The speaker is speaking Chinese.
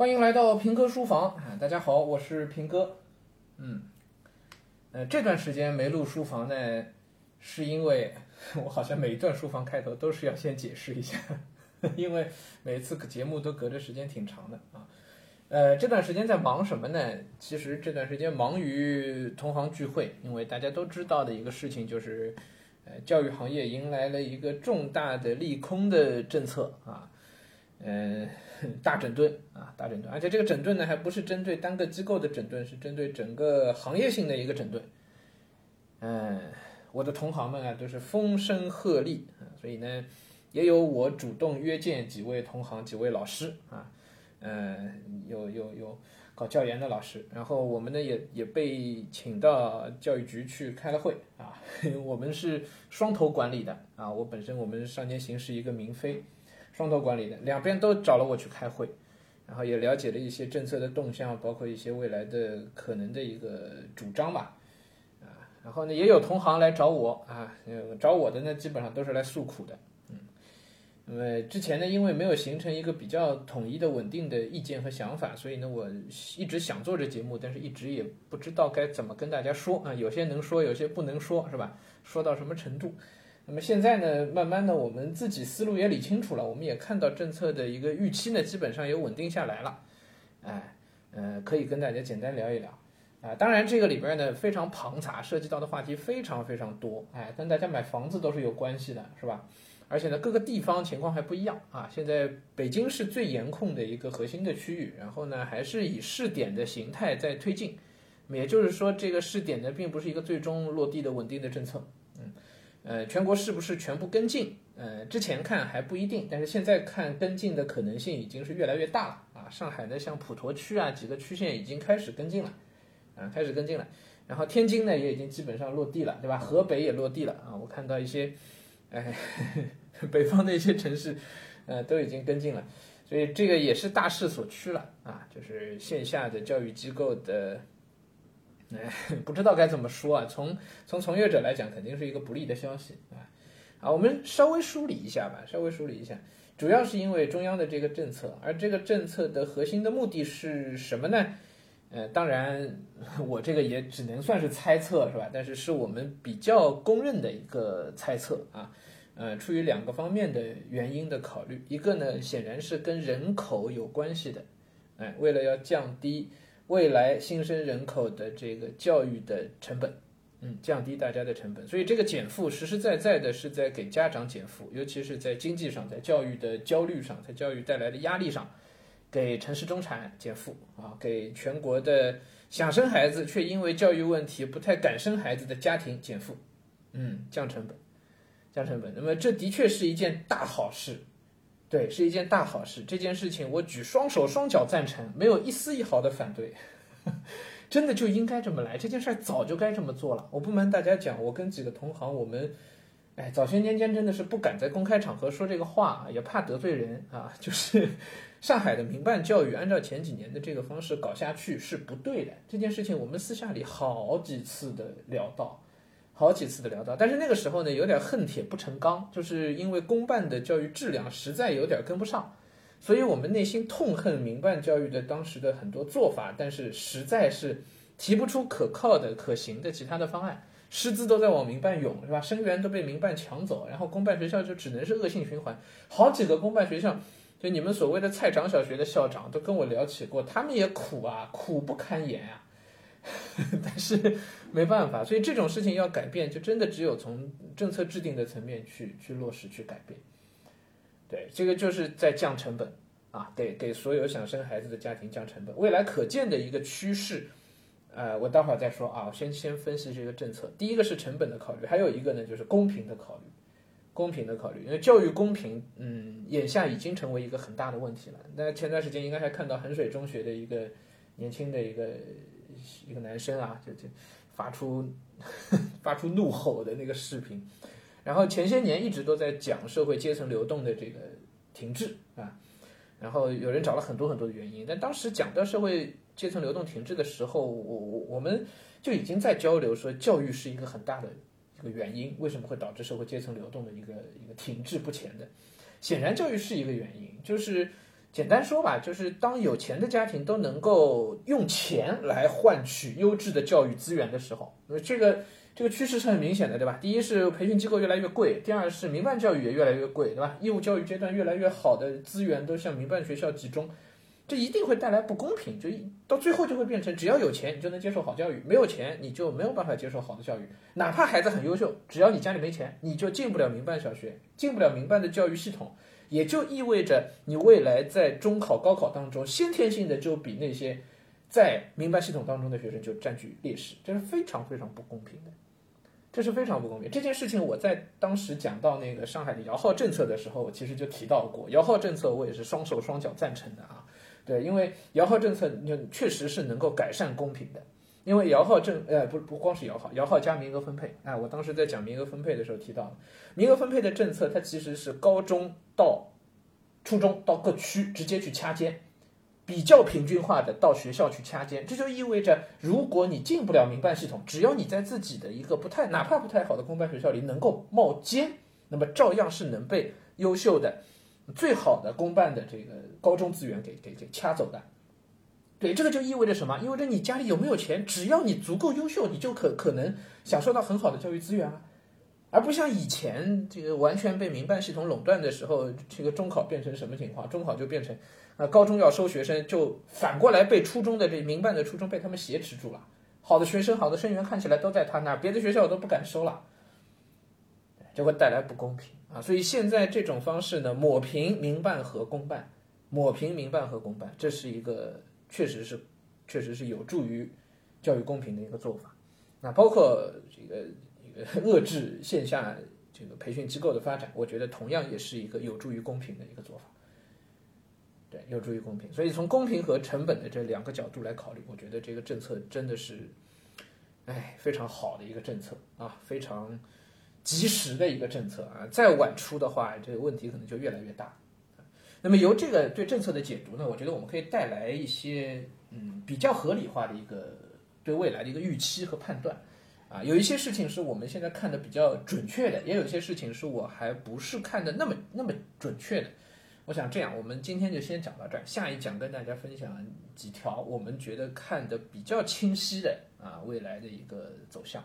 欢迎来到平哥书房啊！大家好，我是平哥。嗯，呃，这段时间没录书房呢，是因为 我好像每一段书房开头都是要先解释一下，因为每次节目都隔着时间挺长的啊。呃，这段时间在忙什么呢？其实这段时间忙于同行聚会，因为大家都知道的一个事情就是，呃，教育行业迎来了一个重大的利空的政策啊，嗯。大整顿啊，大整顿，而且这个整顿呢，还不是针对单个机构的整顿，是针对整个行业性的一个整顿。嗯，我的同行们啊，都是风声鹤唳啊，所以呢，也有我主动约见几位同行、几位老师啊，嗯，有有有搞教研的老师，然后我们呢也也被请到教育局去开了会啊，我们是双头管理的啊，我本身我们上年行是一个民非。双头管理的，两边都找了我去开会，然后也了解了一些政策的动向，包括一些未来的可能的一个主张吧，啊，然后呢，也有同行来找我啊，找我的呢，基本上都是来诉苦的，嗯，那么之前呢，因为没有形成一个比较统一的稳定的意见和想法，所以呢，我一直想做这节目，但是一直也不知道该怎么跟大家说啊，有些能说，有些不能说，是吧？说到什么程度？那么现在呢，慢慢的我们自己思路也理清楚了，我们也看到政策的一个预期呢，基本上也稳定下来了，哎，呃，可以跟大家简单聊一聊，啊，当然这个里边呢非常庞杂，涉及到的话题非常非常多，哎，跟大家买房子都是有关系的，是吧？而且呢各个地方情况还不一样啊，现在北京是最严控的一个核心的区域，然后呢还是以试点的形态在推进，也就是说这个试点呢并不是一个最终落地的稳定的政策，呃，全国是不是全部跟进？呃，之前看还不一定，但是现在看跟进的可能性已经是越来越大了啊！上海的像普陀区啊，几个区县已经开始跟进了，啊，开始跟进了。然后天津呢也已经基本上落地了，对吧？河北也落地了啊！我看到一些，哎，北方的一些城市，呃，都已经跟进了，所以这个也是大势所趋了啊！就是线下的教育机构的。哎，不知道该怎么说啊。从从从业者来讲，肯定是一个不利的消息啊。啊，我们稍微梳理一下吧，稍微梳理一下。主要是因为中央的这个政策，而这个政策的核心的目的是什么呢？呃，当然 我这个也只能算是猜测，是吧？但是是我们比较公认的一个猜测啊。呃，出于两个方面的原因的考虑，一个呢，显然是跟人口有关系的。哎，为了要降低。未来新生人口的这个教育的成本，嗯，降低大家的成本，所以这个减负实实在在的是在给家长减负，尤其是在经济上，在教育的焦虑上，在教育带来的压力上，给城市中产减负啊，给全国的想生孩子却因为教育问题不太敢生孩子的家庭减负，嗯，降成本，降成本，那么这的确是一件大好事。对，是一件大好事。这件事情我举双手双脚赞成，没有一丝一毫的反对。真的就应该这么来，这件事早就该这么做了。我不瞒大家讲，我跟几个同行，我们，哎，早些年间真的是不敢在公开场合说这个话，也怕得罪人啊。就是上海的民办教育按照前几年的这个方式搞下去是不对的。这件事情我们私下里好几次的聊到。好几次的聊到，但是那个时候呢，有点恨铁不成钢，就是因为公办的教育质量实在有点跟不上，所以我们内心痛恨民办教育的当时的很多做法，但是实在是提不出可靠的、可行的其他的方案，师资都在往民办涌，是吧？生源都被民办抢走，然后公办学校就只能是恶性循环。好几个公办学校，就你们所谓的菜场小学的校长都跟我聊起过，他们也苦啊，苦不堪言啊。但是没办法，所以这种事情要改变，就真的只有从政策制定的层面去去落实去改变。对，这个就是在降成本啊，给给所有想生孩子的家庭降成本。未来可见的一个趋势，呃，我待会儿再说啊，先先分析这个政策。第一个是成本的考虑，还有一个呢就是公平的考虑，公平的考虑，因为教育公平，嗯，眼下已经成为一个很大的问题了。那前段时间应该还看到衡水中学的一个年轻的一个。一个男生啊，就就发出发出怒吼的那个视频，然后前些年一直都在讲社会阶层流动的这个停滞啊，然后有人找了很多很多的原因，但当时讲到社会阶层流动停滞的时候，我我我们就已经在交流说教育是一个很大的一个原因，为什么会导致社会阶层流动的一个一个停滞不前的？显然教育是一个原因，就是简单说吧，就是当有钱的家庭都能够用钱来换取优质的教育资源的时候，那这个这个趋势是很明显的，对吧？第一是培训机构越来越贵，第二是民办教育也越来越贵，对吧？义务教育阶段越来越好的资源都向民办学校集中，这一定会带来不公平，就到最后就会变成只要有钱你就能接受好教育，没有钱你就没有办法接受好的教育。哪怕孩子很优秀，只要你家里没钱，你就进不了民办小学，进不了民办的教育系统。也就意味着你未来在中考、高考当中，先天性的就比那些在民办系统当中的学生就占据劣势，这是非常非常不公平的，这是非常不公平。这件事情我在当时讲到那个上海的摇号政策的时候，我其实就提到过，摇号政策我也是双手双脚赞成的啊，对，因为摇号政策你确实是能够改善公平的。因为摇号政，呃，不不光是摇号，摇号加名额分配，哎，我当时在讲名额分配的时候提到，名额分配的政策，它其实是高中到初中到各区直接去掐尖，比较平均化的到学校去掐尖，这就意味着，如果你进不了民办系统，只要你在自己的一个不太哪怕不太好的公办学校里能够冒尖，那么照样是能被优秀的、最好的公办的这个高中资源给给给掐走的。对，这个就意味着什么？意味着你家里有没有钱，只要你足够优秀，你就可可能享受到很好的教育资源啊，而不像以前这个完全被民办系统垄断的时候，这个中考变成什么情况？中考就变成，啊，高中要收学生，就反过来被初中的这民办的初中被他们挟持住了，好的学生、好的生源看起来都在他那儿，别的学校都不敢收了，就会带来不公平啊。所以现在这种方式呢，抹平民办和公办，抹平民办和公办，这是一个。确实是，确实是有助于教育公平的一个做法。那包括这个遏制线下这个培训机构的发展，我觉得同样也是一个有助于公平的一个做法。对，有助于公平。所以从公平和成本的这两个角度来考虑，我觉得这个政策真的是，哎，非常好的一个政策啊，非常及时的一个政策啊。再晚出的话，这个问题可能就越来越大。那么由这个对政策的解读呢，我觉得我们可以带来一些嗯比较合理化的一个对未来的一个预期和判断，啊，有一些事情是我们现在看的比较准确的，也有一些事情是我还不是看的那么那么准确的。我想这样，我们今天就先讲到这儿，下一讲跟大家分享几条我们觉得看的比较清晰的啊未来的一个走向。